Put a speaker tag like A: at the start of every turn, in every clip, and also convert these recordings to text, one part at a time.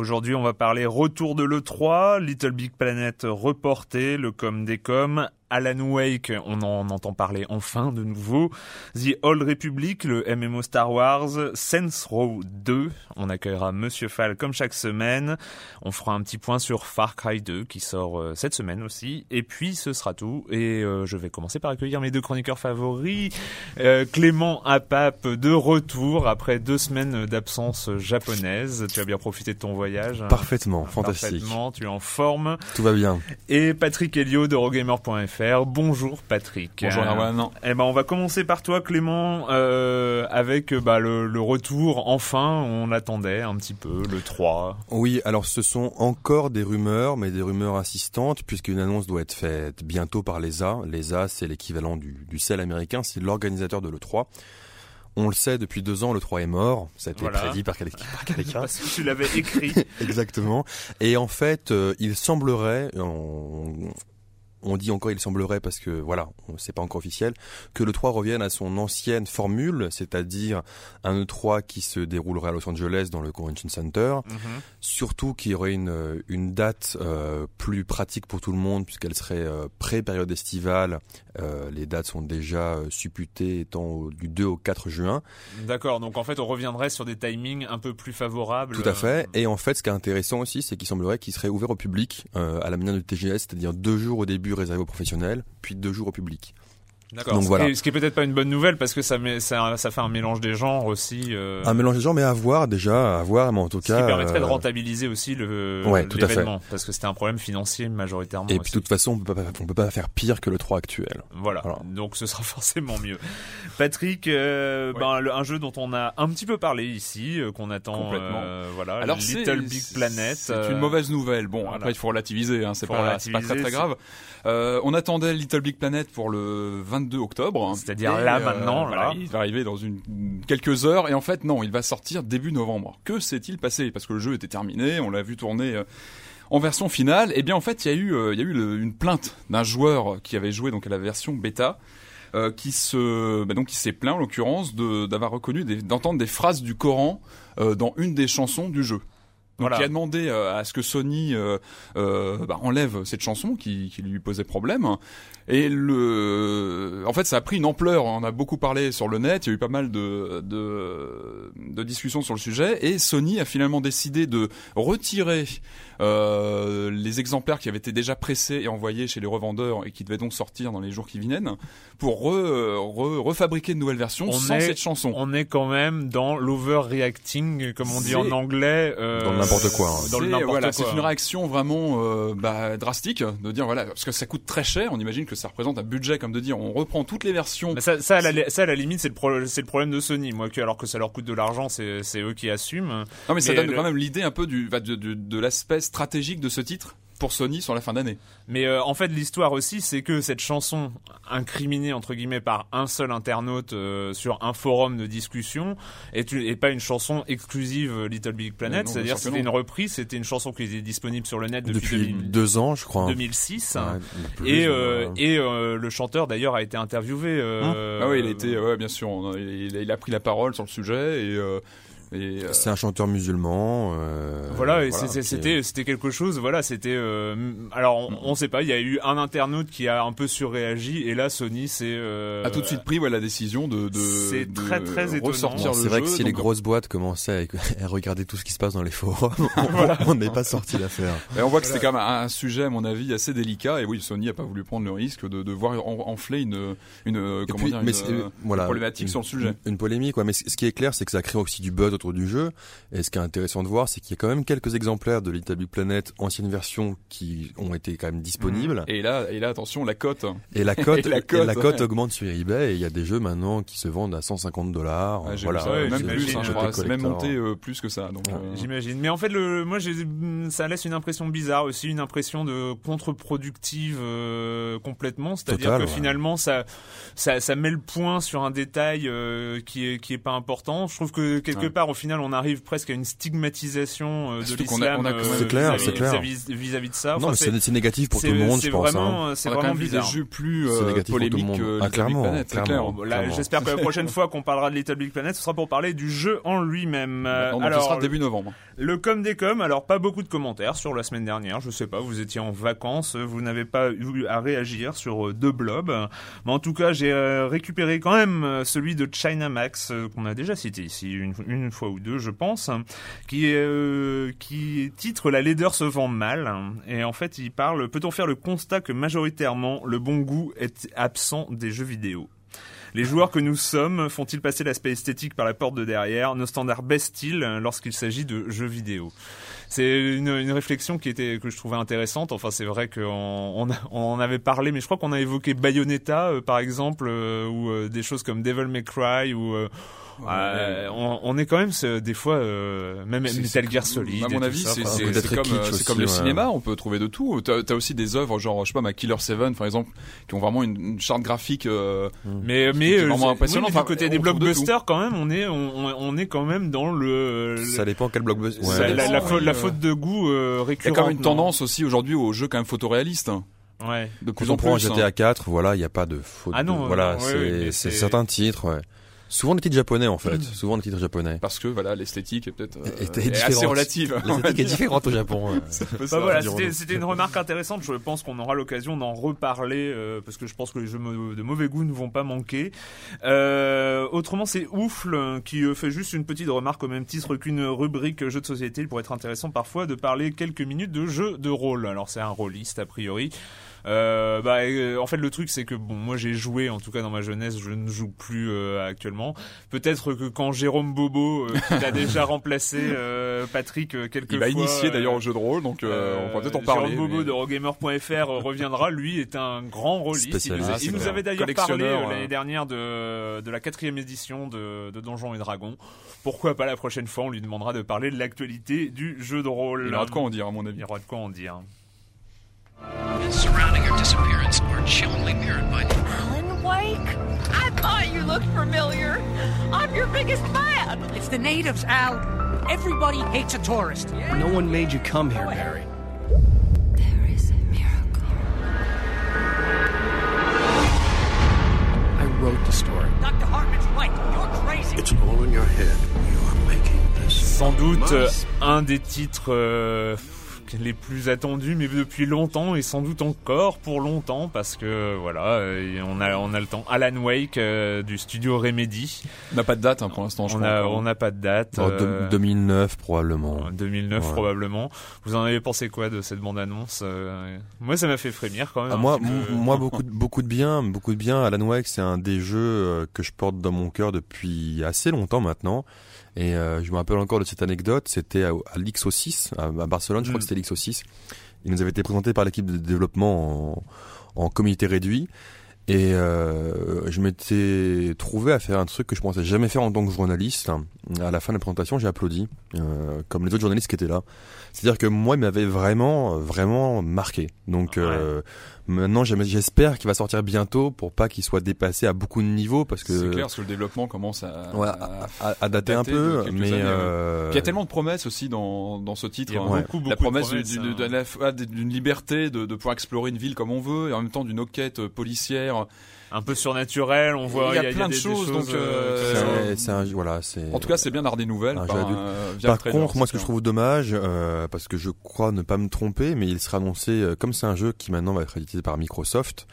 A: Aujourd'hui, on va parler retour de l'E3, Little Big Planet reporté, le com des coms, Alan Wake, on en entend parler enfin de nouveau. The Old Republic, le MMO Star Wars. Sense Row 2, on accueillera Monsieur Fall comme chaque semaine. On fera un petit point sur Far Cry 2 qui sort euh, cette semaine aussi. Et puis ce sera tout. Et euh, je vais commencer par accueillir mes deux chroniqueurs favoris. Euh, Clément Apap de retour après deux semaines d'absence japonaise. Tu as bien profité de ton voyage
B: Parfaitement, fantastique.
A: Parfaitement, tu es en forme.
B: Tout va bien.
A: Et Patrick Helio de Rogamer.fr Bonjour Patrick.
C: Bonjour Erwan.
A: Eh ben on va commencer par toi Clément euh, avec bah, le, le, retour enfin on attendait un petit peu le 3.
B: Oui alors ce sont encore des rumeurs mais des rumeurs insistantes puisqu'une annonce doit être faite bientôt par l'ESA. L'ESA c'est l'équivalent du, du CEL américain, c'est l'organisateur de l'E3. On le sait depuis deux ans, le 3 est mort. Ça a été
A: Voilà.
B: prédit par quelqu'un. par quelqu'un.
A: Parce que tu l'avais écrit.
B: Exactement. Et en fait, euh, il semblerait, on, on dit encore il semblerait parce que voilà, on- c'est pas encore officiel, que le 3 revienne à son ancienne formule, c'est-à-dire un E3 qui se déroulerait à Los Angeles dans le Convention Center,
A: Mhm.
B: surtout qu'il y aurait une, une date euh, plus pratique pour tout le monde puisqu'elle serait euh, pré-période estivale. Euh, les dates sont déjà supputées étant au- du 2 au 4 juin.
A: D'accord, donc en fait on reviendrait sur des timings un peu plus favorables.
B: Tout à fait. Et en fait, ce qui est intéressant aussi, c'est qu'il semblerait qu'il serait ouvert au public à la manière du TGS, c'est-à-dire deux jours au début réservés aux professionnels, puis deux jours au public.
A: D'accord.
B: Donc
A: Ce
B: voilà.
A: Ce qui est peut-être pas une bonne nouvelle parce que ça, met, ça, ça fait un mélange des genres aussi. euh,
B: Un mélange des genres, mais à voir déjà, à voir, mais en tout
A: ce
B: cas.
A: qui permettrait de
B: euh,
A: rentabiliser aussi le
B: Ouais, tout à fait.
A: l'événement parce que c'était un problème financier majoritairement.
B: Et puis de toute façon, on peut pas, on peut pas faire pire que le 3 actuel.
A: Voilà.
B: Voilà.
A: donc ce sera forcément mieux. Patrick, euh,
C: Ouais.
A: ben, le- un jeu dont on a un petit peu parlé ici, euh, qu'on attend,
C: Complètement.
A: euh, voilà,
C: Alors
A: Little Big Planet.
C: C'est
A: euh,
C: une mauvaise nouvelle. Bon,
A: voilà.
C: après il faut relativiser. Hein, c'est pas, pas très très grave. Euh, on attendait Little Big Planet pour le 22 octobre.
A: C'est-à-dire là,
C: euh,
A: maintenant,
C: voilà,
A: là.
C: il va arriver dans une quelques heures. Et en fait, non, il va sortir début novembre. Que s'est-il passé? Parce que le jeu était terminé, on l'a vu tourner. euh, en version finale, eh bien en fait, il y a eu, euh, il y a eu le- une plainte d'un joueur qui avait joué donc à la version bêta, euh, qui se, bah, donc qui s'est plaint en l'occurrence de- d'avoir reconnu, des- d'entendre des phrases du Coran euh, dans une des chansons du jeu. Donc,
A: Voilà.
C: qui a demandé euh, à ce que Sony euh, euh, bah, enlève cette chanson qui, qui lui posait problème. Et le, en fait, ça a pris une ampleur. On a beaucoup parlé sur le net. Il y a eu pas mal de, de, de discussions sur le sujet. Et Sony a finalement décidé de retirer euh, les exemplaires qui avaient été déjà pressés et envoyés chez les revendeurs et qui devaient donc sortir dans les jours qui viennent pour re, re- refabriquer de nouvelles versions
A: On
C: sans
A: est-
C: cette chanson.
A: On est quand même dans l'overreacting, comme on dit en anglais. euh,
B: Dans le n'importe quoi, hein.
A: Dans le
C: C'est-
A: n'importe
C: voilà,
A: quoi.
C: C'est une réaction vraiment euh, bah, drastique de dire voilà parce que ça coûte très cher. On imagine que ça représente un budget comme de dire on reprend toutes les versions.
A: Mais ça, ça, à la, ça, à la limite, c'est le, pro- c'est le problème de Sony. Moi, que, alors que ça leur coûte de l'argent, c'est eux qui assument.
C: Non mais ça donne
A: le-
C: quand même l'idée un peu du bah, de l'aspect stratégique de ce titre pour Sony sur la fin d'année.
A: Mais euh, en fait, l'histoire aussi, c'est que cette chanson, incriminée entre guillemets par un seul internaute euh, sur un forum de discussion, est, une- est pas une chanson exclusive euh, Little Big Planet.
C: Non,
A: C'est-à-dire, c'était une reprise, c'était une chanson qui était disponible sur le net depuis,
B: Depuis
A: 2000
B: deux ans, je crois. hein.
A: 2006.
B: Ouais, plus,
A: Et,
B: euh,
A: et euh, le chanteur d'ailleurs a été interviewé. euh,
C: ah oui, il a été ouais, bien sûr, on a- il, il a pris la parole sur le sujet et, euh,
B: C'est un chanteur musulman. euh,
A: Voilà,
B: voilà,
A: c'était c'était quelque chose. Voilà, c'était. euh, alors, on, on sait pas. Il y a eu un internaute qui a un peu surréagi, et là, Sony, c'est. euh,
C: a tout de suite pris ouais, la décision de, de,
A: C'est
C: de
A: très, très étonnant.
C: ressortir
B: Bon,
C: le
B: c'est vrai
C: jeu,
B: que si les grosses boîtes commençaient à, à regarder tout ce qui se passe dans les forums, on- on n'est pas sorti d'affaire.
C: Et on voit que c'était quand même un, sujet, à mon avis, assez délicat. Et oui, Sony a pas voulu prendre le risque de, de voir en- enfler une, une,
B: Et
C: comment
B: puis,
C: dire,
B: mais
C: une,
B: c'est- voilà,
C: problématique
B: une-
C: sur le sujet.
B: Une, une polémique, ouais. Mais ce ce qui est clair, c'est que ça crée aussi du buzz autour du jeu. Et ce qui est intéressant de voir, c'est qu'il y a quand même quelques exemplaires de Little Big Planet ancienne version qui ont été quand même disponibles.
C: Et là, et là, attention, la cote.
B: Et la cote,
C: Et la cote,
B: la cote
C: ouais.
B: augmente sur eBay. Et il y a des jeux maintenant qui se vendent à 150 dollars.
C: J'ai
B: voilà.
C: vu ça,
A: Ouais,
C: même plus, hein, je
A: côté
C: crois. C'est même monté euh, plus que ça. Donc,
B: Ouais,
C: euh,
A: J'imagine. Mais en fait, le, moi, j'ai, ça laisse une impression bizarre aussi, une impression de contre-productive euh, complètement. C'est-à-dire
B: Total,
A: que
B: ouais.
A: finalement, ça, ça, ça met le point sur un détail euh, qui est qui est pas important. Je trouve que quelque
C: Ouais.
A: Part, au final, on arrive presque à une stigmatisation euh, de l'islam euh,
B: C'est
A: vis-à-vis-
B: c'est clair.
A: vis-à-vis vis-à-vis de ça.
B: Non,
A: Enfin,
B: c'est c'est négatif pour tout
A: c'est-
B: le monde,
A: c'est
B: je pense.
A: Vraiment,
B: hein.
A: c'est vraiment bizarre.
C: des jeux plus
B: C'est
C: euh,
B: monde.
C: que
B: Ah, clairement,
C: Planet, c'est
B: clairement.
A: j'espère que la prochaine fois qu'on parlera de Little Big Planet, ce sera pour parler du jeu en lui-même.
C: Donc, ce sera début novembre.
A: Le com des com, alors pas beaucoup de commentaires sur la semaine dernière, je sais pas, vous étiez en vacances, vous n'avez pas eu à réagir sur deux blobs, mais en tout cas j'ai récupéré quand même celui de China Max qu'on a déjà cité ici une, une fois ou deux je pense, qui euh, qui titre La laideur se vend mal. Et en fait il parle peut-on faire le constat que majoritairement le bon goût est absent des jeux vidéo? Les joueurs que nous sommes font-ils passer l'aspect esthétique par la porte de derrière? Nos standards baissent-ils lorsqu'il s'agit de jeux vidéo? C'est une, réflexion qui était que je trouvais intéressante. Enfin, c'est vrai qu'on on en avait parlé, mais je crois qu'on a évoqué Bayonetta, euh, par exemple, euh, ou euh, des choses comme Devil May Cry, ou euh, euh, on, on est quand même ce- des fois euh, même
C: C'est-
A: Metal Gear Solid.
C: À mon avis, c'est comme, euh,
B: aussi,
C: comme le
B: ouais.
C: cinéma, on peut trouver de tout. T'as as aussi des œuvres genre, je sais pas, ma Killer 7 par exemple, qui ont vraiment une, une charte graphique. euh,
A: Mais
C: qui
A: mais
C: est
A: euh,
C: vraiment impressionnant.
A: oui, mais
C: Enfin,
A: du côté des
C: de
A: blockbusters, quand même, on est on, est quand même dans le,
B: Ça dépend quel blockbuster. Ouais,
A: la, faute, la
C: euh,
A: faute de goût euh,
C: Il y a
A: récurrente.
C: quand même une tendance aussi aujourd'hui aux jeux quand même photoréalistes. hein,
A: Ouais.
C: De plus
B: Quand
C: en
B: on prend un
C: plus.
B: GTA
C: hein.
B: 4, voilà, il n'y a pas de faute.
A: Ah non,
B: de- voilà,
A: ouais,
B: c'est- certains titres, ouais. Souvent des titres japonais en fait, souvent des titres japonais.
C: Parce que voilà, l'esthétique est peut-être euh, est assez
B: différente.
C: relative.
B: L'esthétique est différente au Japon.
A: Bah
C: ça.
A: voilà, c'était c'était une remarque intéressante. Je pense qu'on aura l'occasion d'en reparler euh, parce que je pense que les jeux de mauvais goût ne vont pas manquer. Euh, autrement, c'est Oufle qui euh, fait juste une petite remarque au même titre qu'une rubrique jeux de société. Il pourrait être intéressant parfois de parler quelques minutes de jeux de rôle. Alors c'est un rôliste a priori. Euh, bah, euh, en fait, le truc, c'est que bon, moi, j'ai joué, en tout cas dans ma jeunesse, je ne joue plus euh, actuellement. Peut-être que quand Jérôme Bobo, euh, qui t'a déjà remplacé euh, Patrick euh, quelques
C: Il va
A: fois,
C: initier
A: euh,
C: d'ailleurs au jeu de rôle, donc euh, on va peut-être en parler.
A: Jérôme Bobo
C: mais-
A: de Rogamer.fr reviendra. Lui est un grand rôliste. Il nous, il nous
B: super.
A: avait d'ailleurs parlé euh,
C: euh.
A: l'année dernière de, de la quatrième édition de, de Donjons et Dragons. Pourquoi pas la prochaine fois, on lui demandera de parler de l'actualité du jeu de rôle.
C: Il aura de quoi en dire, à mon avis.
A: Il aura de quoi en dire.
D: Disappearance are chillingly mirrored by
E: Alan Wake? I thought you looked familiar. I'm your biggest fan.
F: It's the natives, Al. Everybody hates a tourist.
G: No one made you come here, Barry.
E: There is a miracle.
G: I wrote the story.
F: Dr. Hartman's right. You're crazy.
H: It's all in your head. You are making this.
A: Sans doute un des titres euh, les plus attendus, mais depuis longtemps et sans doute encore pour longtemps parce que voilà, euh, on a on a le temps. Alan Wake euh, du studio Remedy.
C: On n'a pas de date hein, pour l'instant, je
A: On
C: crois.
A: a on n'a pas de date.
B: En
A: euh,
B: deux- 2009 probablement.
A: En 2009
B: Ouais.
A: probablement. Vous en avez pensé quoi de cette bande-annonce euh, Moi, ça m'a fait frémir quand même.
B: Ah, moi, moi beaucoup, de- beaucoup de bien, beaucoup de bien. Alan Wake, c'est un des jeux que je porte dans mon cœur depuis assez longtemps maintenant. Et euh, je me rappelle encore de cette anecdote. C'était à, à l'XO6 à, à Barcelone. Je crois
A: Mm.
B: que c'était l'XO6. Il nous avait été présenté par l'équipe de développement en, en comité réduit. Et euh, je m'étais trouvé à faire un truc que je pensais jamais faire en tant que journaliste. À la fin de la présentation, j'ai applaudi, euh, comme les autres journalistes qui étaient là. C'est-à-dire que moi, il m'avait vraiment, vraiment marqué. Donc euh, maintenant, j'espère qu'il va sortir bientôt pour pas qu'il soit dépassé à beaucoup de niveaux, parce que
C: C'est clair, parce que le développement commence à,
B: ouais,
C: à-
B: à, à- dater un peu,
C: quelques
B: mais
C: années, ouais.
B: euh,
C: Il y a tellement de promesses aussi dans, dans ce titre.
A: Il y a
C: hein.
A: beaucoup, beaucoup
C: la
A: de
C: promesse d'une-
A: hein.
C: d'une liberté de, de pouvoir explorer une ville comme on veut et en même temps d'une enquête policière.
A: Un peu surnaturel. On voit
C: Il y a plein de
A: des- des
C: choses, donc,
A: euh,
B: c'est
C: euh,
B: un- c'est un, voilà, c'est.
C: En tout cas, c'est bien d'avoir des nouvelles.
B: Un
C: par, euh,
B: Par contre, moi, ce que je trouve dommage, euh, parce que je crois ne pas me tromper, mais il sera annoncé, euh, comme c'est un jeu qui maintenant va être édité par Microsoft,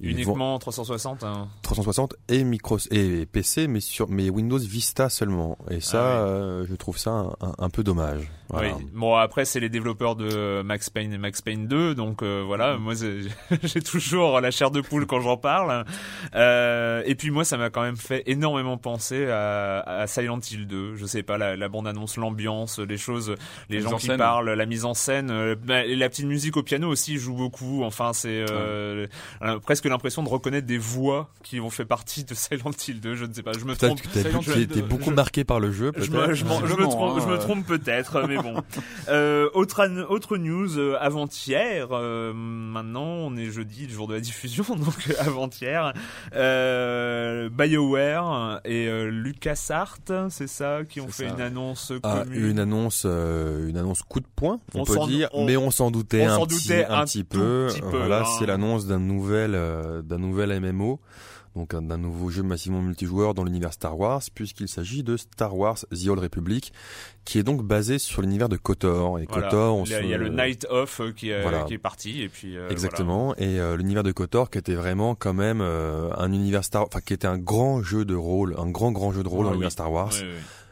B: Vont-
A: Uniquement 360. hein.
B: 360 et micro et PC, mais sur mais Windows Vista seulement. Et ça,
A: Ah oui.
B: euh, je trouve ça un, un- un peu dommage. Voilà.
A: Oui. Bon après c'est les développeurs de Max Payne et Max Payne 2 donc euh,
B: Mm.
A: voilà moi c'est- j'ai toujours la chair de poule quand j'en parle euh, et puis moi ça m'a quand même fait énormément penser à, à Silent Hill 2 je sais pas la, la bande annonce l'ambiance les choses les gens
C: en
A: qui
C: scène.
A: parlent la mise en scène euh, bah, la petite musique au piano aussi joue beaucoup enfin c'est euh, euh, presque l'impression de reconnaître des voix qui ont fait partie de Silent Hill 2 je ne sais pas je me trompe
B: que
C: Silent
B: tu
C: Hill,
B: été beaucoup
A: je-
B: marqué par le jeu,
A: je me, je m'en- je me
C: Visiblement,
A: trompe,
C: hein,
A: peut-être, mais bon. Euh, autre, autre news euh, avant-hier. euh, maintenant, on est jeudi, le jour de la diffusion, donc avant-hier. BioWare et LucasArts, c'est ça, qui ont fait
C: ça.
A: une annonce
B: Ah,
A: commune.
B: une annonce, une annonce coup de poing, on,
A: On
B: peut dire,
A: on-
B: mais on s'en doutait
A: on
B: un petit,
A: doutait
B: un
A: un
B: petit peu.
A: petit peu,
B: voilà,
A: hein.
B: c'est l'annonce d'un nouvel, euh, d'un nouvel MMO, donc un- d'un nouveau jeu massivement multijoueur dans l'univers Star Wars, puisqu'il s'agit de Star Wars The Old Republic, qui est donc basé sur l'univers de Kotor. Et
A: Voilà.
B: Kotor, on
A: il, y a,
B: se-
A: il y a le Night Off euh, qui, euh,
B: Voilà.
A: qui est parti, et puis euh,
B: Exactement. Et euh, l'univers de Kotor qui était vraiment quand même un univers Star, enfin qui était un grand jeu de rôle, un grand grand jeu de rôle
A: Ah
B: dans
A: oui.
B: l'univers Star Wars.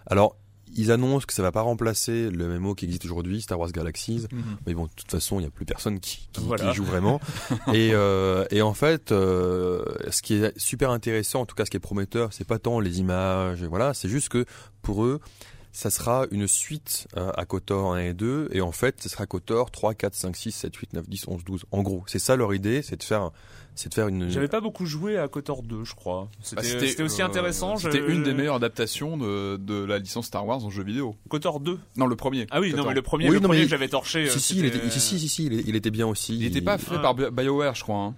B: Alors ils annoncent que ça va pas remplacer le MMO qui existe aujourd'hui, Star Wars Galaxies.
C: Mhm.
B: Mais bon, de toute façon, il y a plus personne qui, qui,
A: Voilà.
B: qui joue vraiment. et, euh, et en fait, euh, ce qui est super intéressant, en tout cas ce qui est prometteur, c'est pas tant les images, voilà, c'est juste que pour eux, ça sera une suite euh, à KOTOR 1 et 2, et en fait, ce sera KOTOR 3, 4, 5, 6, 7, 8, 9, 10, 11, 12. En gros, c'est ça leur idée, c'est de faire, c'est de faire une...
A: J'avais pas beaucoup joué à KOTOR 2, je crois. C'était
C: Bah,
A: aussi
C: euh,
A: intéressant. je-
C: C'était une des meilleures adaptations de, de la licence Star Wars en jeu vidéo.
A: KOTOR 2.
C: Non, le premier.
A: Ah oui, non, mais le premier,
B: Oui,
A: le
B: non,
A: premier
B: mais-
A: que j'avais torché. euh,
B: Si, si, il était, si, si, si, si, il, il était bien aussi.
C: Il n'était pas fait
A: Ah.
C: par Bi- BioWare, je crois. Hein.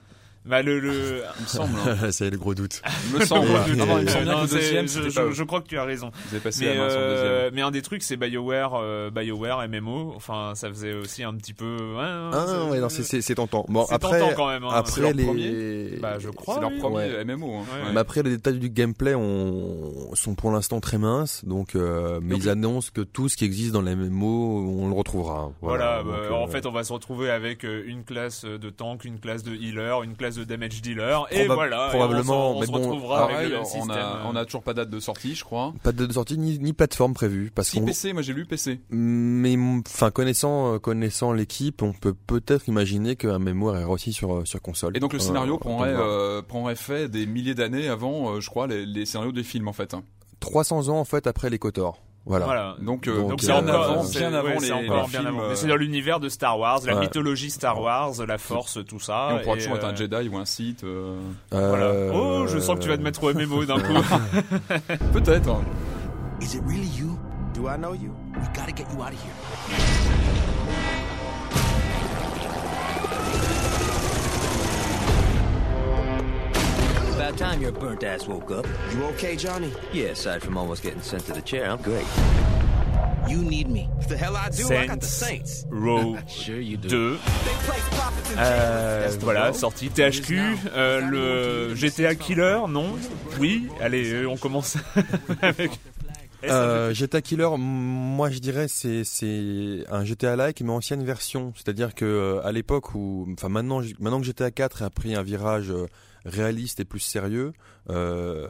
A: Bah, le, le...
C: Il me semble. hein.
B: c'est le gros doute.
C: Il me semble.
B: Ouais,
C: Non, non, il me semble bien
A: Non,
C: que le
A: c'est-
C: deuxième,
A: je, crois que tu as raison.
C: Ils avaient passé
A: Mais,
C: la main sur le
A: euh,
C: deuxième.
A: mais un des trucs, c'est BioWare, euh, BioWare MMO. Enfin, ça faisait aussi un petit peu. ouais,
B: Ah
A: c'est-
B: ouais, non, c'est- c'est c'est tentant. Bon,
A: c'est
B: après,
A: tentant quand même. hein.
B: après
C: C'est leur
B: les,
C: premier
A: Bah, je crois.
C: C'est leur
A: oui.
C: premier
B: Ouais.
C: MMO. hein.
A: Ouais.
C: Ouais.
B: Mais après, les détails du gameplay ont, sont pour l'instant très minces, donc, euh, mais
C: Donc,
B: ils annoncent que tout ce qui existe dans les MMO, on le retrouvera.
A: Voilà,
B: donc,
A: bah,
B: euh,
A: en fait, on va se retrouver avec une classe de tank, une classe de healer, une classe de damage dealer, et
B: Proba-
A: voilà. et
B: probablement,
A: on, s'en- on
B: mais
A: se retrouvera
B: ah,
A: avec
C: Pareil,
A: le
C: on
A: système.
C: a, on a toujours pas date de sortie, je crois.
B: pas de date de sortie ni, ni plateforme prévue, parce
C: Si PC, moi j'ai lu PC.
B: mais, enfin, connaissant, euh, connaissant l'équipe, on peut peut-être imaginer qu'un MMO arrivera aussi sur, euh, sur console.
C: Et donc le
B: Euh,
C: scénario prendrait, euh, prendrait fait des milliers d'années avant, euh, je crois, les, les scénarios des films en fait.
B: 300 ans, en fait, après les KOTOR. Voilà.
A: Voilà.
C: Donc, euh,
B: Donc, euh,
A: c'est
C: bien
A: encore,
C: avant,
A: c'est-
C: bien avant
A: ouais,
C: les,
A: c'est encore
C: les
A: bien
C: films.
A: avant.
C: euh,
A: c'est dans l'univers de Star Wars, la
B: Ouais.
A: mythologie Star Wars, la Force, tout ça.
C: et on pourra toujours être un
A: euh,
C: Jedi ou un Sith. euh,
A: Voilà.
B: Euh,
A: Oh, je sens que tu vas te mettre au MMO d'un coup.
C: Peut-être.
I: Is it really you? Do I know you? We gotta get you out of here.
J: About time your burnt ass woke up.
I: You okay, Johnny?
J: Yeah, aside from almost getting sent to the chair, I'm great.
I: You need me. The hell I do. I got the
A: Saints.
I: Saints.
A: Row
J: Sure you do.
A: 2.
I: They place prophets in
A: Euh,
I: the
A: voilà,
I: road.
A: sorti THQ, euh, le GTA Killer, non? Oui, allez, euh, on commence avec...
B: Euh, GTA Killer, moi je dirais c'est c'est un GTA like mais ancienne version, c'est-à-dire que euh, à l'époque où, enfin maintenant maintenant que GTA 4 a pris un virage euh, réaliste et plus sérieux, euh,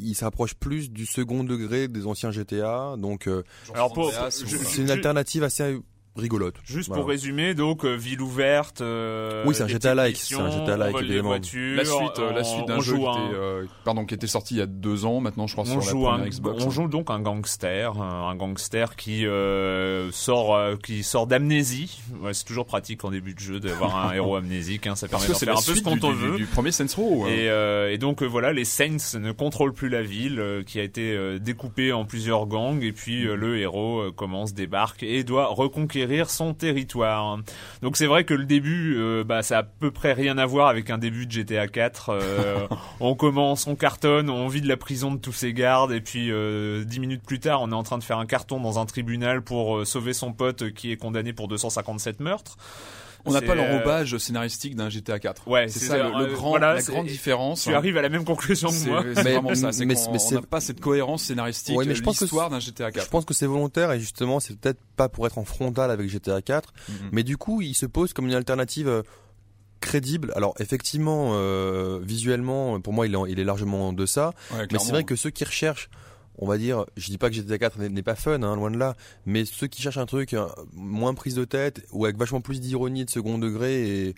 B: il se rapproche plus du second degré des anciens GTA, donc euh,
A: Alors
B: c'est une alternative assez rigolote.
A: Juste
B: Voilà.
A: pour résumer, donc euh, ville ouverte. euh,
B: Oui, c'est un GTA like, c'est un GTA like,
A: on des voitures,
C: La suite, euh, la suite d'un jeu qui
A: un-
C: était, euh, pardon, qui était sorti il y a deux ans, maintenant je crois
A: on
C: sur la
A: joue,
C: première
A: un,
C: Xbox.
A: on joue donc un gangster, un, gangster qui euh, sort, euh, qui sort d'amnésie. Ouais, c'est toujours pratique en début de jeu d'avoir un héros amnésique. Hein, ça permet
C: c'est
A: faire
C: la
A: un peu ce
C: suite
A: qu'on
C: du,
A: t'en
C: du-
A: veut.
C: du premier Saints Row. hein.
A: Et, euh, et donc euh, voilà, les Saints ne contrôlent plus la ville, euh, qui a été euh, découpée en plusieurs gangs, et puis euh, le héros euh, commence, débarque et doit reconquérir son territoire. Donc c'est vrai que le début, euh, bah, ça a à peu près rien à voir avec un début de GTA 4. Euh, on commence, on cartonne, on vide la prison de tous ses gardes, et puis euh, dix minutes plus tard, on est en train de faire un carton dans un tribunal pour sauver son pote qui est condamné pour 257 meurtres.
C: On n'a pas
A: euh,
C: l'enrobage scénaristique d'un GTA 4.
A: Ouais,
C: c'est ça
A: ça,
C: le, le
A: euh,
C: grand,
A: voilà,
C: la grande différence.
A: Tu arrives à la même conclusion que
C: C'est
A: moi.
C: c'est
B: Mais-
C: vraiment ça. C'est
B: mais-
C: qu'on
B: mais
C: on
B: c'est-
C: n'a pas cette cohérence scénaristique.
B: Ouais, mais je pense que
C: l'histoire d'un GTA
B: Je
C: 4.
B: pense que c'est volontaire et justement c'est peut-être pas pour être en frontal avec GTA 4,
C: Mhm.
B: mais du coup il se pose comme une alternative euh, crédible. Alors effectivement, euh, visuellement, pour moi, il est, il est largement en deçà.
C: Ouais,
B: mais c'est vrai que ceux qui recherchent, on va dire, je dis pas que GTA 4 n'est- pas fun, hein, loin de là, mais ceux qui cherchent un truc euh, moins prise de tête ou avec vachement plus d'ironie de second degré et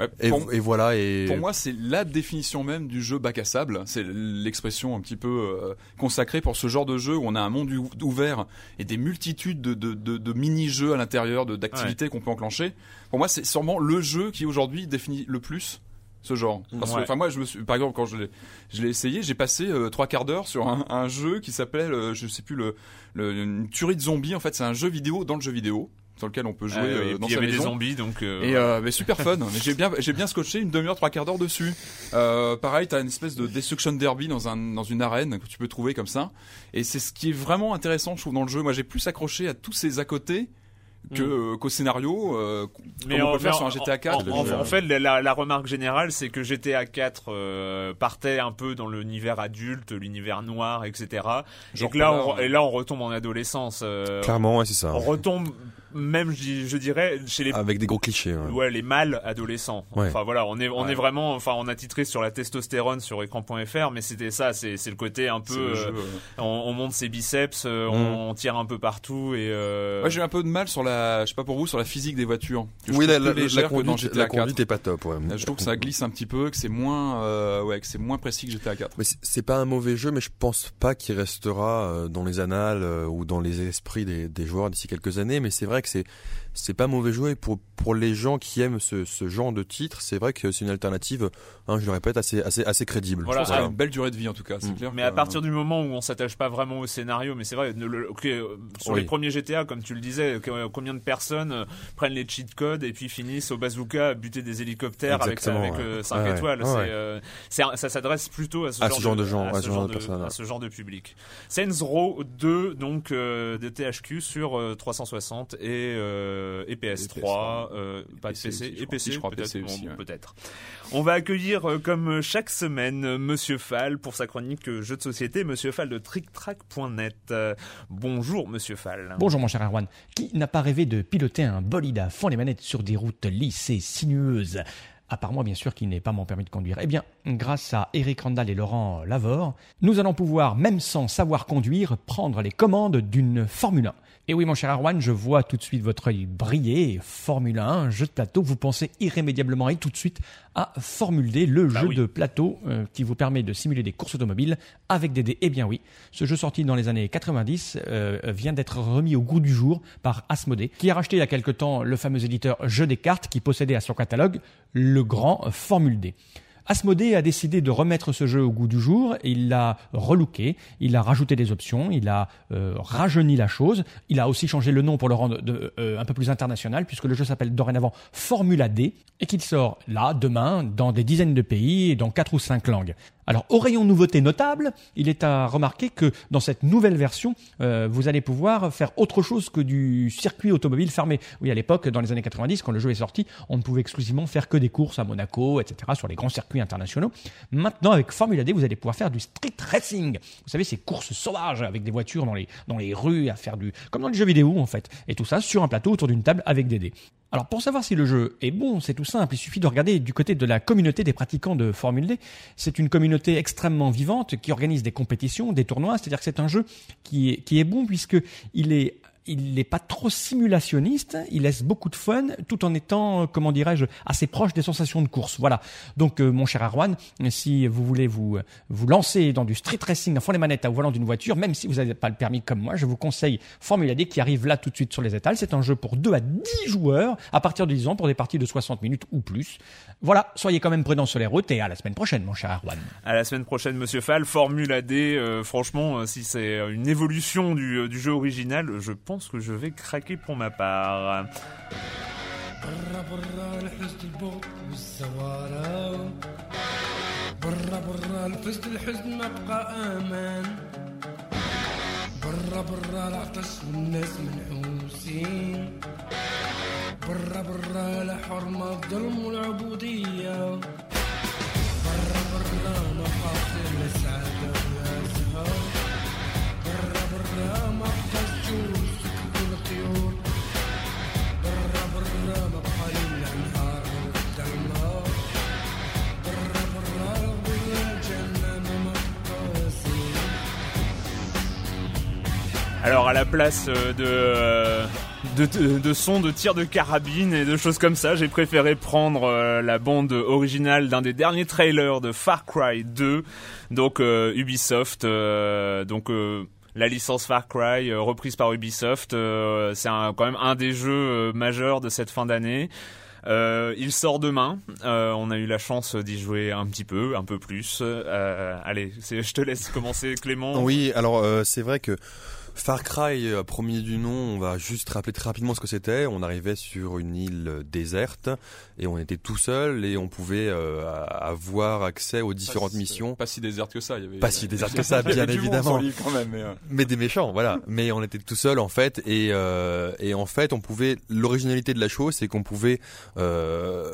C: Ouais,
B: et,
C: pour-
B: et voilà et
C: Pour moi, c'est la définition même du jeu bac à sable. C'est l'expression un petit peu euh, consacrée pour ce genre de jeu où on a un monde ou- ouvert et des multitudes de, de, de, de mini-jeux à l'intérieur, d'activités qu'on peut enclencher. Pour moi, c'est sûrement le jeu qui aujourd'hui définit le plus ce genre. Parce que,
A: Ouais.
C: enfin, moi, je me suis, par exemple, quand je l'ai, je l'ai essayé, j'ai passé euh, trois quarts d'heure sur un, un jeu qui s'appelle, euh, je sais plus le, le, une tuerie de zombies. En fait, c'est un jeu vidéo dans le jeu vidéo sur lequel on peut jouer
A: Ah,
C: euh,
A: et
C: dans
A: puis il y avait des zombies, donc. euh,
C: Et euh, mais super fun. Mais j'ai bien, j'ai bien scotché une demi-heure, trois quarts d'heure dessus. Pareil, t'as une espèce de destruction derby dans un, dans une arène que tu peux trouver comme ça. Et c'est ce qui est vraiment intéressant, je trouve, dans le jeu. Moi, j'ai plus accroché à tous ces à côté que euh, qu'au scénario, euh, comme on peut faire
A: mais
C: sur un GTA 4.
A: En, en- en fait, la, la- remarque générale, c'est que GTA 4 euh, partait un peu dans l'univers adulte, l'univers noir, etc.
C: Genre
A: et, que là, on,
C: ouais.
A: et là, on retombe en adolescence. euh,
B: clairement ouais, c'est ça.
A: on retombe même, je, dirais, chez les
B: Avec des gros clichés. ouais.
A: Ouais, les mâles adolescents.
B: Ouais.
A: Enfin voilà, on est on
C: Ouais.
A: est vraiment enfin on a titré sur la testostérone sur écran.fr mais c'était ça, c'est c'est le côté un peu euh,
C: jeu,
A: on, on monte ses biceps, euh,
B: Mm.
A: on, on tire un peu partout et euh,
C: j'ai un peu de mal sur la, je sais pas pour vous, sur la physique des voitures.
B: Oui, la, conduite, la
C: 4.
B: conduite est pas top. Ouais.
C: Je trouve que ça glisse un petit peu, que c'est moins, euh, ouais, que c'est moins précis que GTA 4.
B: Mais c'est- pas un mauvais jeu, mais je pense pas qu'il restera dans les annales ou dans les esprits des, des joueurs d'ici quelques années. Mais c'est vrai que c'est c'est pas mauvais jeu et pour pour les gens qui aiment ce, ce genre de titre, c'est vrai que c'est une alternative, hein, je le répète, assez assez assez crédible.
A: Voilà,
C: Ça a
A: Voilà.
C: une belle durée de vie en tout cas, c'est
B: Mm.
C: clair.
A: mais
C: que-
A: à partir du moment où on s'attache pas vraiment au scénario, mais c'est vrai, le- le- ok, sur
B: Oui.
A: les premiers GTA, comme tu le disais, euh, combien de personnes euh, prennent les cheat codes et puis finissent au bazooka à buter des hélicoptères avec,
B: Exactement,
A: avec
B: ouais.
A: euh, 5
B: Ouais,
A: étoiles.
B: ouais,
A: c'est,
B: ouais.
A: euh, c'est un- ça s'adresse plutôt à ce,
B: À
A: genre,
B: ce genre de gens,
A: à
B: à
A: ce
B: genre de
A: de,
B: personnes,
A: à
B: ouais.
A: ce genre de public. Saints Row 2, donc euh, de THQ sur euh, 360 et, euh, et PS3, euh, pas de
C: PC
A: et
C: crois.
A: PC,
C: Si, je crois
A: peut-être, bon,
C: ouais.
A: On va accueillir euh, comme chaque semaine euh, Monsieur Fall pour sa chronique jeux de société, Monsieur Fall de TrickTrack.net. Bonjour Monsieur Fall.
K: Bonjour mon cher Erwan. Qui n'a pas rêvé de piloter un bolide à fond les manettes sur des routes lisses et sinueuses? À part moi, bien sûr, qui n'ai pas mon permis de conduire. Eh bien, grâce à Eric Randall et Laurent Lavore, nous allons pouvoir, même sans savoir conduire, prendre les commandes d'une Formule 1. Et oui, mon cher Arwan, je vois tout de suite votre œil briller. Formule 1, jeu de plateau, vous pensez irrémédiablement et tout de suite à Formule D, le
A: Bah
K: jeu
A: oui.
K: de plateau euh, qui vous permet de simuler des courses automobiles avec des dés. Eh bien oui, ce jeu sorti dans les années 90 euh, vient d'être remis au goût du jour par Asmodée, qui a racheté il y a quelque temps le fameux éditeur Jeu des cartes qui possédait à son catalogue le grand Formule D. Asmodée a décidé de remettre ce jeu au goût du jour. Il l'a relooké, il a rajouté des options, il a euh, rajeuni la chose. Il a aussi changé le nom pour le rendre euh, un peu plus international, puisque le jeu s'appelle dorénavant Formula D et qu'il sort là, demain, dans des dizaines de pays et dans quatre ou cinq langues. Alors, au rayon nouveauté notable, il est à remarquer que dans cette nouvelle version, euh, vous allez pouvoir faire autre chose que du circuit automobile fermé. Oui, à l'époque, dans les années 90, quand le jeu est sorti, on ne pouvait exclusivement faire que des courses à Monaco, etc., sur les grands circuits internationaux. Maintenant, avec Formula D, vous allez pouvoir faire du street racing. Vous savez, ces courses sauvages avec des voitures dans les, dans les rues, à faire du, comme dans les jeux vidéo, en fait. Et tout ça sur un plateau autour d'une table avec des dés. Alors pour savoir si le jeu est bon, c'est tout simple, il suffit de regarder du côté de la communauté des pratiquants de Formule D. C'est une communauté extrêmement vivante qui organise des compétitions, des tournois, c'est-à-dire que c'est un jeu qui est, qui est bon puisque il est il n'est pas trop simulationniste, il laisse beaucoup de fun tout en étant, euh, comment dirais-je, assez proche des sensations de course. Voilà. Donc, euh, mon cher Arwan, si vous voulez vous, vous lancer dans du street racing à fond les manettes au volant d'une voiture, même si vous n'avez pas le permis comme moi, je vous conseille Formula D qui arrive là tout de suite sur les étals. C'est un jeu pour 2 à 10 joueurs à partir de 10 ans pour des parties de 60 minutes ou plus. Voilà. Soyez quand même prudents sur les routes et à la semaine prochaine, mon cher Arwan.
A: À la semaine prochaine, Monsieur Fall. Formule D, euh, franchement, euh, si c'est euh, une évolution du, euh, du jeu original, je pense que je vais craquer pour ma part.
L: برا برا العطش والناس منحوسين. برا برا الحرمة الظلم والعبودية. برا برا مخاطر السعادة والأزهار. برا برا
A: Alors à la place euh, de, euh, de, de, de sons de tir de carabine et de choses comme ça, j'ai préféré prendre euh, la bande originale d'un des derniers trailers de Far Cry 2, donc Ubisoft, donc la licence Far Cry reprise par Ubisoft, c'est quand même un des jeux majeurs de cette fin d'année. Il sort demain. On a eu la chance d'y jouer un petit peu, un peu plus. Allez, je te laisse commencer, Clément.
B: Oui, alors c'est vrai que Far Cry, euh, premier du nom, on va juste rappeler très rapidement ce que c'était. On arrivait sur une île euh, déserte et on était tout seul et on pouvait euh, avoir accès aux différentes
C: si-
B: missions.
C: Pas si déserte que ça. Il y avait,
B: Pas si déserte que ça, bien évidemment.
C: quand même. Mais, euh,
B: Mais des méchants, voilà. Mais on était tout seul en fait, et euh, et en fait, on pouvait. L'originalité de la chose, c'est qu'on pouvait euh,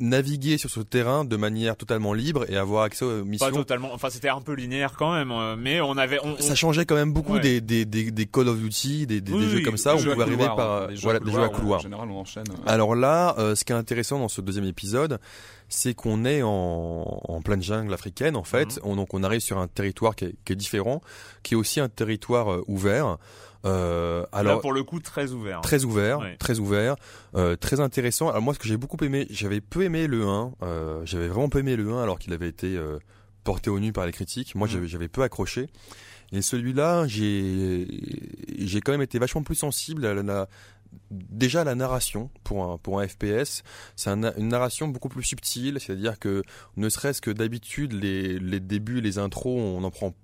B: naviguer sur ce terrain de manière totalement libre et avoir accès aux
A: Pas
B: missions.
A: totalement. Enfin, c'était un peu linéaire quand même, euh, mais on avait. On, on-
B: Ça changeait quand même beaucoup
A: Ouais.
B: des, des, des, des Call of Duty, des, des,
A: Oui,
B: des jeux
A: oui,
B: comme ça, où on pouvait arriver par
C: hein, les jeux
B: voilà, des jeux à
C: En
B: couloir.
C: général, on enchaîne.
B: Alors là, euh, ce qui est intéressant dans ce deuxième épisode, c'est qu'on est en, en pleine jungle africaine en fait.
A: Mhm.
B: On, donc on arrive sur un territoire qui est, qui est différent, qui est aussi un territoire euh, ouvert. Euh,
A: Là,
B: alors
A: pour le coup, très ouvert.
B: très ouvert,
A: Ouais.
B: très ouvert, euh, très intéressant. Alors moi, ce que j'ai beaucoup aimé, j'avais peu aimé le 1, euh, j'avais vraiment peu aimé le 1 alors qu'il avait été porté au nu par les critiques. Moi,
A: Mhm.
B: j'avais, peu accroché. Et celui-là, j'ai, j'ai quand même été vachement plus sensible à la- déjà la narration pour un pour un FPS. C'est un- une narration beaucoup plus subtile, c'est-à-dire que ne serait-ce que d'habitude les les débuts, les intros, on en prend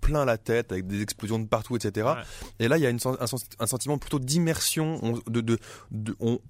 B: plein la tête avec des explosions de partout, etc.
A: Ouais.
B: Et là, il y a une, un, sentiment plutôt d'immersion. On, de, de, de- on,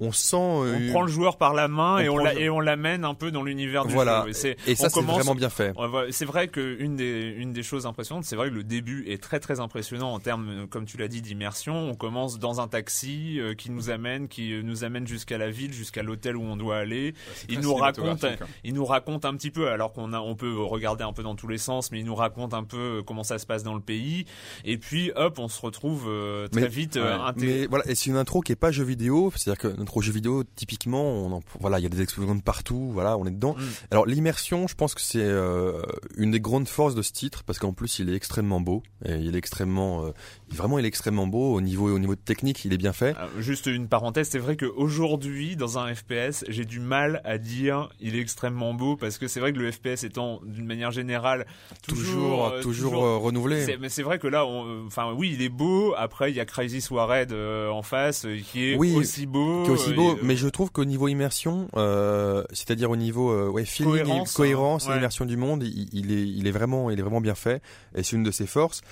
B: on sent.
A: On
B: euh,
A: prend le joueur par la main
B: on
A: et on,
B: prend
A: la-
B: le-
A: et on l'amène un peu dans l'univers du
B: Voilà.
A: jeu. c'est-
B: Et ça,
A: on
B: c'est
A: commence-
B: vraiment bien fait.
A: C'est vrai que une des une des choses impressionnantes, c'est vrai que le début est très très impressionnant en termes, euh, comme tu l'as dit, d'immersion. On commence dans un taxi euh, qui nous amène, qui euh, nous amène jusqu'à la ville, jusqu'à l'hôtel où on doit aller. Il nous raconte,
C: hein.
A: il nous raconte un petit peu, alors qu'on a, on peut regarder un peu dans tous les sens, mais il nous raconte un peu euh, comment ça se passe dans le pays. Et puis hop, on se retrouve euh, très
B: Mais-
A: vite euh,
C: ouais.
B: Mais voilà, et c'est une intro qui est pas jeu vidéo, c'est-à-dire que notre jeu vidéo, typiquement, on en- voilà, il y a des explosions de partout, voilà, on est dedans.
A: Mm.
B: Alors l'immersion, je pense que c'est euh, une des grandes forces de ce titre parce qu'en plus il est extrêmement beau et il est extrêmement, euh, vraiment il est extrêmement beau au niveau au niveau de technique, il est bien fait.
A: Juste une parenthèse, c'est vrai qu'aujourd'hui, dans un FPS, j'ai du mal à dire il est extrêmement beau parce que c'est vrai que le FPS étant d'une manière générale
B: Toujours,
A: euh,
B: toujours, renouvelé.
A: Mais c'est vrai que là, enfin oui, il est beau. Après, il y a Crisis Warhead euh, en face qui est
B: Oui,
A: aussi beau.
B: qui aussi beau,
A: et,
B: mais je trouve qu'au niveau immersion, euh, c'est-à-dire au niveau euh, ouais, feeling,
A: Cohérence,
B: et, cohérence
A: hein,
B: et immersion du monde, il, il est, il est vraiment, il est vraiment bien fait, et c'est une de ses forces.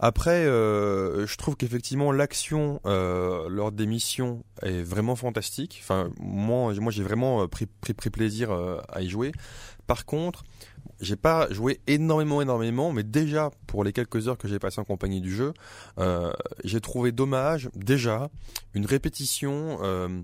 B: Après, euh, je trouve qu'effectivement l'action euh, lors des missions est vraiment fantastique. Enfin, moi, moi, j'ai vraiment euh, pris, pris, pris plaisir euh, à y jouer. Par contre, j'ai pas joué énormément, énormément, mais déjà pour les quelques heures que j'ai passées en compagnie du jeu, euh, j'ai trouvé dommage déjà une répétition. euh,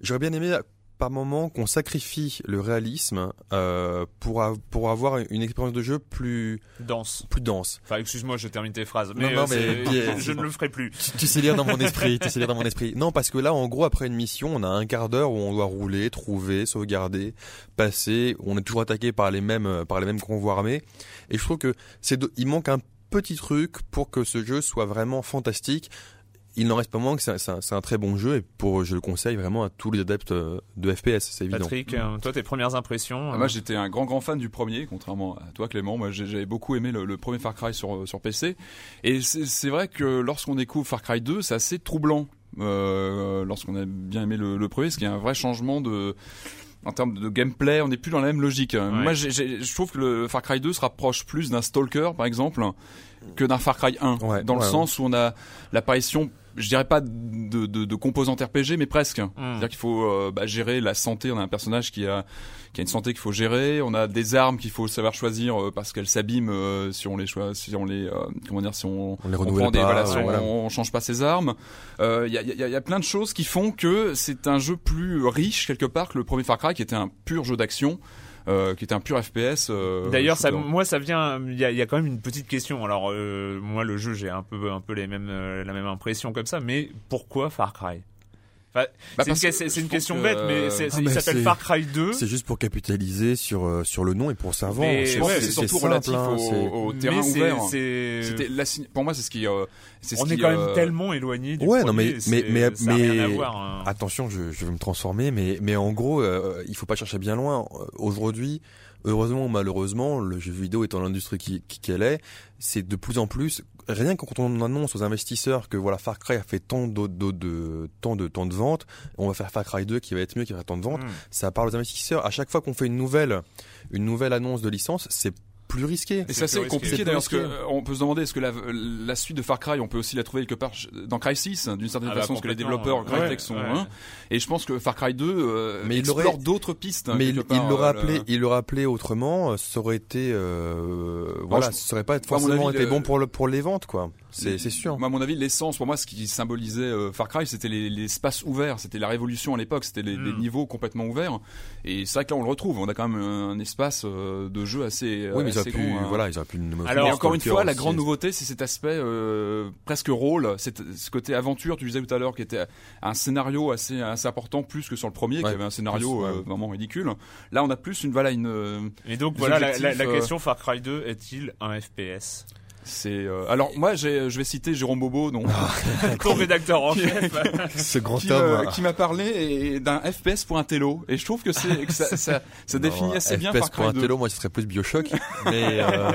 B: J'aurais bien aimé par moment qu'on sacrifie le réalisme euh, pour a- pour avoir une expérience de jeu plus
A: dense.
B: plus dense.
A: Enfin, excuse-moi, je termine tes phrases, mais,
B: non,
A: euh,
B: mais-
A: je ne le ferai plus.
B: Tu, tu sais lire dans mon esprit, tu sais lire dans mon esprit. Non, parce que là, en gros, après une mission, on a un quart d'heure où on doit rouler, trouver, sauvegarder, passer. On est toujours attaqué par les mêmes, par les mêmes convois armés. Et je trouve que c'est, il manque un petit truc pour que ce jeu soit vraiment fantastique. Il n'en reste pas moins que c'est un, très bon jeu et pour, je le conseille vraiment à tous les adeptes euh, de FPS, c'est évident.
A: Patrick, euh, toi, tes premières impressions
C: Ah,
A: euh,
C: moi j'étais un grand grand fan du premier, contrairement à toi Clément. Moi j'ai- j'avais beaucoup aimé le, le premier Far Cry sur, sur PC. Et c'est vrai que lorsqu'on découvre Far Cry 2, c'est assez troublant. Euh, lorsqu'on a bien aimé le, le premier, parce qu'il y a un vrai changement de en termes de gameplay, on n'est plus dans la même logique. Moi, j'ai- j'ai- je trouve que le Far Cry 2 se rapproche plus d'un Stalker, par exemple, que d'un Far Cry 1,
B: Ouais,
C: dans le
B: ouais,
C: sens où on a l'apparition, je dirais pas de, de, de composantes RPG, mais presque.
A: Hmm.
C: C'est-à-dire qu'il faut euh, bah, gérer la santé. On a un personnage qui a qui a une santé qu'il faut gérer. On a des armes qu'il faut savoir choisir euh, parce qu'elles s'abîment euh, si on les choisit, si on les euh, comment dire, si on,
B: On les renouvelle
C: prend des,
B: pas,
C: voilà, si
B: ouais,
C: on,
B: voilà.
C: on change pas ses armes. Euh, Il y, y a- il y a plein de choses qui font que c'est un jeu plus riche quelque part que le premier Far Cry qui était un pur jeu d'action. Euh, qui était un pur FPS. euh,
A: D'ailleurs, ça, moi, ça vient. Il y a, il y a quand même une petite question. Alors, euh, moi, le jeu, j'ai un peu, un peu les mêmes, la même impression comme ça. Mais pourquoi Far Cry? Enfin,
C: Bah,
A: c'est une,
C: que
A: question
C: que-
A: bête, mais c'est,
B: Ah,
A: c'est- il
B: mais
A: s'appelle Far Cry 2.
B: C'est juste pour capitaliser sur euh, sur le nom et pour sa vente.
A: Mais
C: Je
B: C'est-
A: ouais,
C: surtout
B: simple,
C: relatif
B: hein,
C: au,
A: Mais
C: terrain ouvert. la pour moi c'est ce qui euh, c'est ce
A: On
C: qui,
A: est quand même
C: euh,
A: tellement éloigné du
B: Ouais, non, mais mais mais mais
A: voir. hein.
B: attention, je, je vais me transformer, mais mais en gros, euh, il faut pas chercher bien loin. Euh, Aujourd'hui, heureusement ou malheureusement, le jeu vidéo étant l'industrie qui qui- qu'elle est, c'est de plus en plus. Rien que quand on annonce aux investisseurs que voilà Far Cry a fait tant de, de, de tant de tant de ventes, on va faire Far Cry 2 qui va être mieux, qui va faire tant de ventes.
A: Mm.
B: Ça parle aux investisseurs. À chaque fois qu'on fait une nouvelle une nouvelle annonce de licence, c'est plus risqué.
C: Et c'est
A: plus risqué.
C: compliqué
B: C'est
C: d'ailleurs, parce que euh, on peut se demander est-ce que la, la suite de Far Cry, on peut aussi la trouver quelque part dans Crysis, d'une certaine
A: Ah bah,
C: façon, parce que les développeurs
A: ouais.
C: Crytek sont.
A: Ouais,
C: hein. Et je pense que Far Cry 2 euh,
B: Mais il
C: explore
B: aurait-
C: d'autres pistes. hein,
B: Mais il, l'aurait
C: euh,
B: appelé,
C: le-
B: il l'aurait appelé autrement, euh, ça aurait été, euh, voilà,
C: je-
B: ça aurait pas forcément
C: avis,
B: été
C: le-
B: bon pour le, pour les ventes, quoi. C'est, c'est sûr.
C: Moi, à mon avis, l'essence, pour moi, ce qui symbolisait euh, Far Cry, c'était les, les espaces ouverts. C'était la révolution à l'époque. C'était les, les
A: Mm.
C: niveaux complètement ouverts. Et c'est vrai que là, on le retrouve. On a quand même un espace euh, de jeu assez,
B: Oui, mais ils auraient pu,
C: grand, hein.
B: voilà, ils auraient pu.
A: Alors,
C: Et encore une fois, la grande nouveauté, c'est cet aspect euh, presque rôle, c'est ce côté aventure, tu disais tout à l'heure, qui était un scénario assez, assez important, plus que sur le premier, qui avait un scénario
B: plus, ouais.
C: euh, vraiment ridicule. Là, on a plus une voilà une. euh,
A: Et donc voilà la, la-
C: euh,
A: question Far Cry 2 est-il un FPS
C: c'est euh, alors moi, j'ai, je vais citer Jérôme Bobo, donc
A: Ton rédacteur en chef.
B: Ce grand
C: qui,
B: homme.
C: euh, qui m'a parlé d'un FPS pour un télo, et je trouve que c'est que ça, ça, ça définit assez bien
B: FPS pour un
C: Cry 2.
B: télo, moi, ce serait plus Bioshock. mais, euh,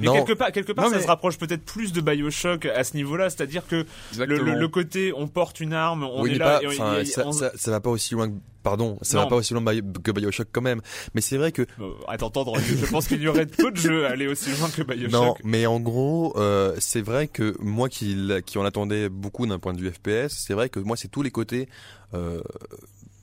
A: quelque part, quelque part,
C: Non,
A: ça se rapproche peut-être plus de Bioshock à ce niveau-là, c'est-à-dire que le,
C: Exactement.
A: le- le côté on porte une arme, on
B: oui,
A: est là,
B: pas,
A: et on-
B: enfin,
A: et- et
B: ça,
A: on-
B: ça, ça va pas aussi loin que, pardon, ça
A: Non.
B: va pas aussi loin que Bioshock quand même. Mais c'est vrai que,
A: Euh, attends, attends, je pense qu'il y aurait peu de jeux à aller aussi loin que Bioshock.
B: non, mais en gros, euh, c'est vrai que moi qui, qui en attendais beaucoup d'un point de vue FPS, c'est vrai que moi c'est tous les côtés, euh,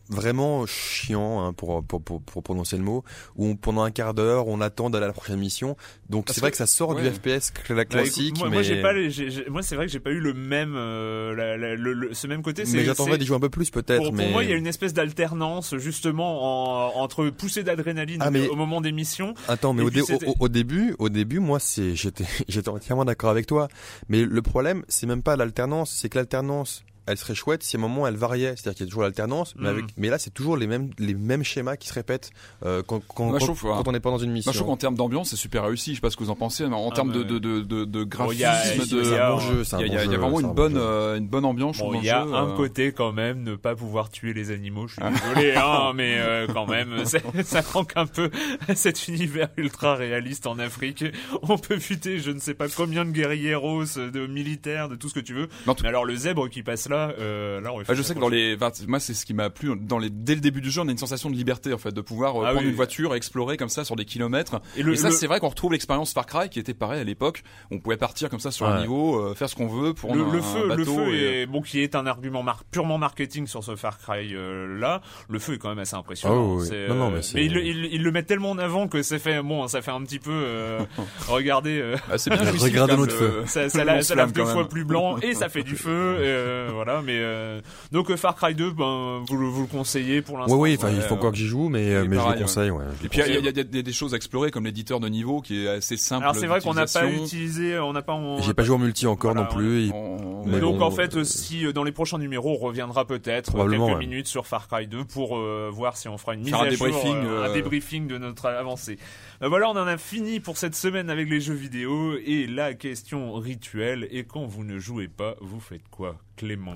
B: vraiment chiant hein, pour, pour, pour, pour prononcer le mot où on- pendant un quart d'heure on attend d'aller à la prochaine mission donc c'est vrai
C: que-
B: que ça sort
C: ouais.
B: du FPS
A: Bah,
B: classique
A: moi,
B: mais
A: moi, j'ai pas les- j'ai- j'ai- moi c'est vrai que j'ai pas eu le même euh, la- la- le- le- ce même côté
B: mais j'attendrais d'y jouer un peu plus peut-être
A: pour, pour
B: mais
A: moi, il y a une espèce d'alternance justement en- entre poussée d'adrénaline
B: Ah, mais-
A: au moment des missions.
B: Attends, mais au, dé- au, au début, au début, moi, c'est, j'étais, j'étais entièrement d'accord avec toi. Mais le problème, c'est même pas l'alternance, c'est que l'alternance, elle serait chouette si à un moment elle variait. C'est-à-dire qu'il y a toujours l'alternance, mais
A: Mm.
B: avec, mais là, c'est toujours les mêmes, les mêmes schémas qui se répètent euh, quand, quand,
C: Moi, je
B: quand,
C: trouve, ouais.
B: quand on n'est pas dans une mission.
C: Moi, je trouve qu'en termes d'ambiance, c'est super réussi. Je sais pas ce que vous en pensez, mais en
A: Ah,
C: termes de, de, de, de,
A: Bon,
C: graphisme,
A: y a-
C: de,
A: un bon
B: jeu, un
C: il y a,
B: bon
C: y vraiment une
B: un bon
C: bonne, euh, une bonne ambiance.
A: Bon, il y a
C: jeu,
A: un
C: euh.
A: côté quand même ne pas pouvoir tuer les animaux. Je suis désolé, hein, mais euh, quand même, ça manque un peu à cet univers ultra réaliste en Afrique. On peut buter, je ne sais pas combien de guerrieros, de militaires, de tout ce que tu veux.
C: Mais
A: alors le zèbre qui passe là, euh, là on
C: Ah, je sais que dans les, enfin, moi c'est ce qui m'a plu dans les, dès le début du jeu, on a une sensation de liberté en fait, de pouvoir euh,
A: Ah
C: prendre
A: oui.
C: une voiture et explorer comme ça sur des kilomètres.
A: Et le-
C: et ça
A: le-
C: c'est vrai qu'on retrouve l'expérience Far Cry qui était pareil à l'époque. On pouvait partir comme ça sur un
B: Ouais.
C: niveau, euh, faire ce qu'on veut pour
A: le,
C: un,
A: le
C: un
A: feu, le feu
C: et-
A: est bon, qui est un argument mar- purement marketing sur ce Far Cry euh, là. Le feu est quand même assez impressionnant.
B: Oui, oui.
A: C'est,
B: Non, non,
A: euh,
B: mais
A: il, le- il, il le met tellement en avant que ça fait bon, ça fait un petit peu. euh, regardez, euh,
C: Ah, c'est bien
B: Regardez notre feu.
A: ça, lave deux fois plus blanc et ça fait du feu. euh, voilà, mais euh, donc euh, Far Cry 2, ben vous, le- vous le conseillez pour
B: Oui,
A: l'instant.
B: oui, enfin, il faut
C: euh,
B: encore que j'y joue, mais, euh, mais je le conseille, ouais. je
C: Et puis il y a-
B: conseille.
C: il y, a- il y a des, choses à explorer comme l'éditeur de niveau qui est assez simple.
A: Alors c'est vrai qu'on n'a pas utilisé, on n'a pas.
B: J'ai pas joué en multi encore
A: Voilà,
B: non plus.
C: On-
B: Mais
A: donc
B: bon,
A: en fait,
B: euh,
A: si dans les prochains numéros, on reviendra peut-être
B: Probablement,
A: quelques
B: ouais.
A: minutes sur Far Cry 2 pour euh, voir si on fera une mise
C: Faire
A: à jour,
C: débriefing,
A: un débriefing de notre avancée. Voilà, on en a fini pour cette semaine avec les jeux vidéo et la question rituelle est quand vous ne jouez pas, vous faites quoi, Clément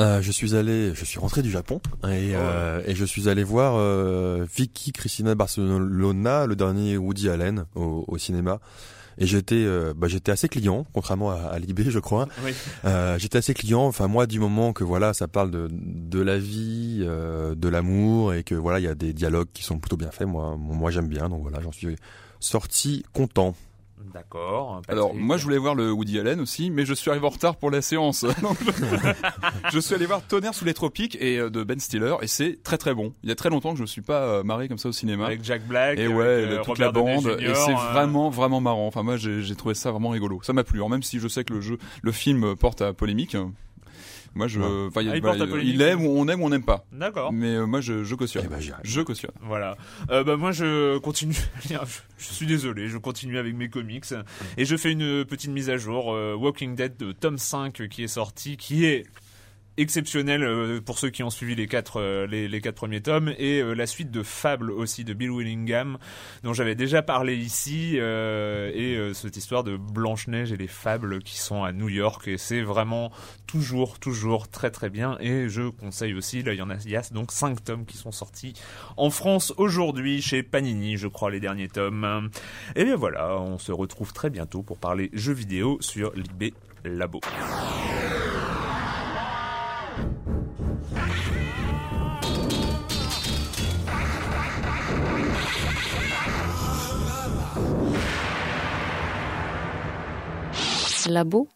B: Euh, je suis allé, je suis rentré du Japon et, euh, et je suis allé voir euh, Vicky Cristina Barcelona, le dernier Woody Allen au, au cinéma. Et j'étais, bah, j'étais assez client, contrairement à, à Libé, je crois.
A: Oui.
B: J'étais assez client. Enfin, moi, du moment que voilà, ça parle de de la vie, de l'amour et que voilà, il y a des dialogues qui sont plutôt bien faits. Moi, moi, j'aime bien. Donc voilà, j'en suis sorti content.
A: D'accord.
C: Alors moi je voulais voir le Woody Allen aussi, mais je suis arrivé en retard pour la séance. Donc, je... je suis allé voir Tonnerre sous les tropiques et euh, de Ben Stiller et c'est très très bon. Il y a très longtemps que je me suis pas euh, marré comme ça au cinéma.
A: avec Jack Black
C: Et
A: avec,
C: ouais,
A: euh,
C: le- toute la bande, et c'est
A: euh,
C: vraiment vraiment marrant. Enfin moi j'ai j'ai trouvé ça vraiment rigolo. Ça m'a plu. Alors même si je sais que le jeu, le film porte à polémique. Moi je,
B: Ouais.
C: enfin, il y a-
A: Ah, il
C: voilà, aime ou on aime ou on n'aime pas.
A: D'accord.
C: Mais euh, moi je, je cautionne.
B: Eh ben,
C: je cautionne.
A: Voilà. Euh, bah moi je continue. je, je suis désolé, je continue avec mes comics et je fais une petite mise à jour. euh, Walking Dead de tome 5 qui est sorti, qui est exceptionnel euh, pour ceux qui ont suivi les quatre euh, les, les quatre premiers tomes et euh, la suite de Fable aussi de Bill Willingham dont j'avais déjà parlé ici et cette histoire de Blanche Neige et les fables qui sont à New York et c'est vraiment toujours toujours très très bien et je conseille aussi là il y en a y a donc cinq tomes qui sont sortis en France aujourd'hui chez Panini je crois les derniers tomes et bien voilà on se retrouve très bientôt pour parler jeux vidéo sur l'IB Labo.
M: Labo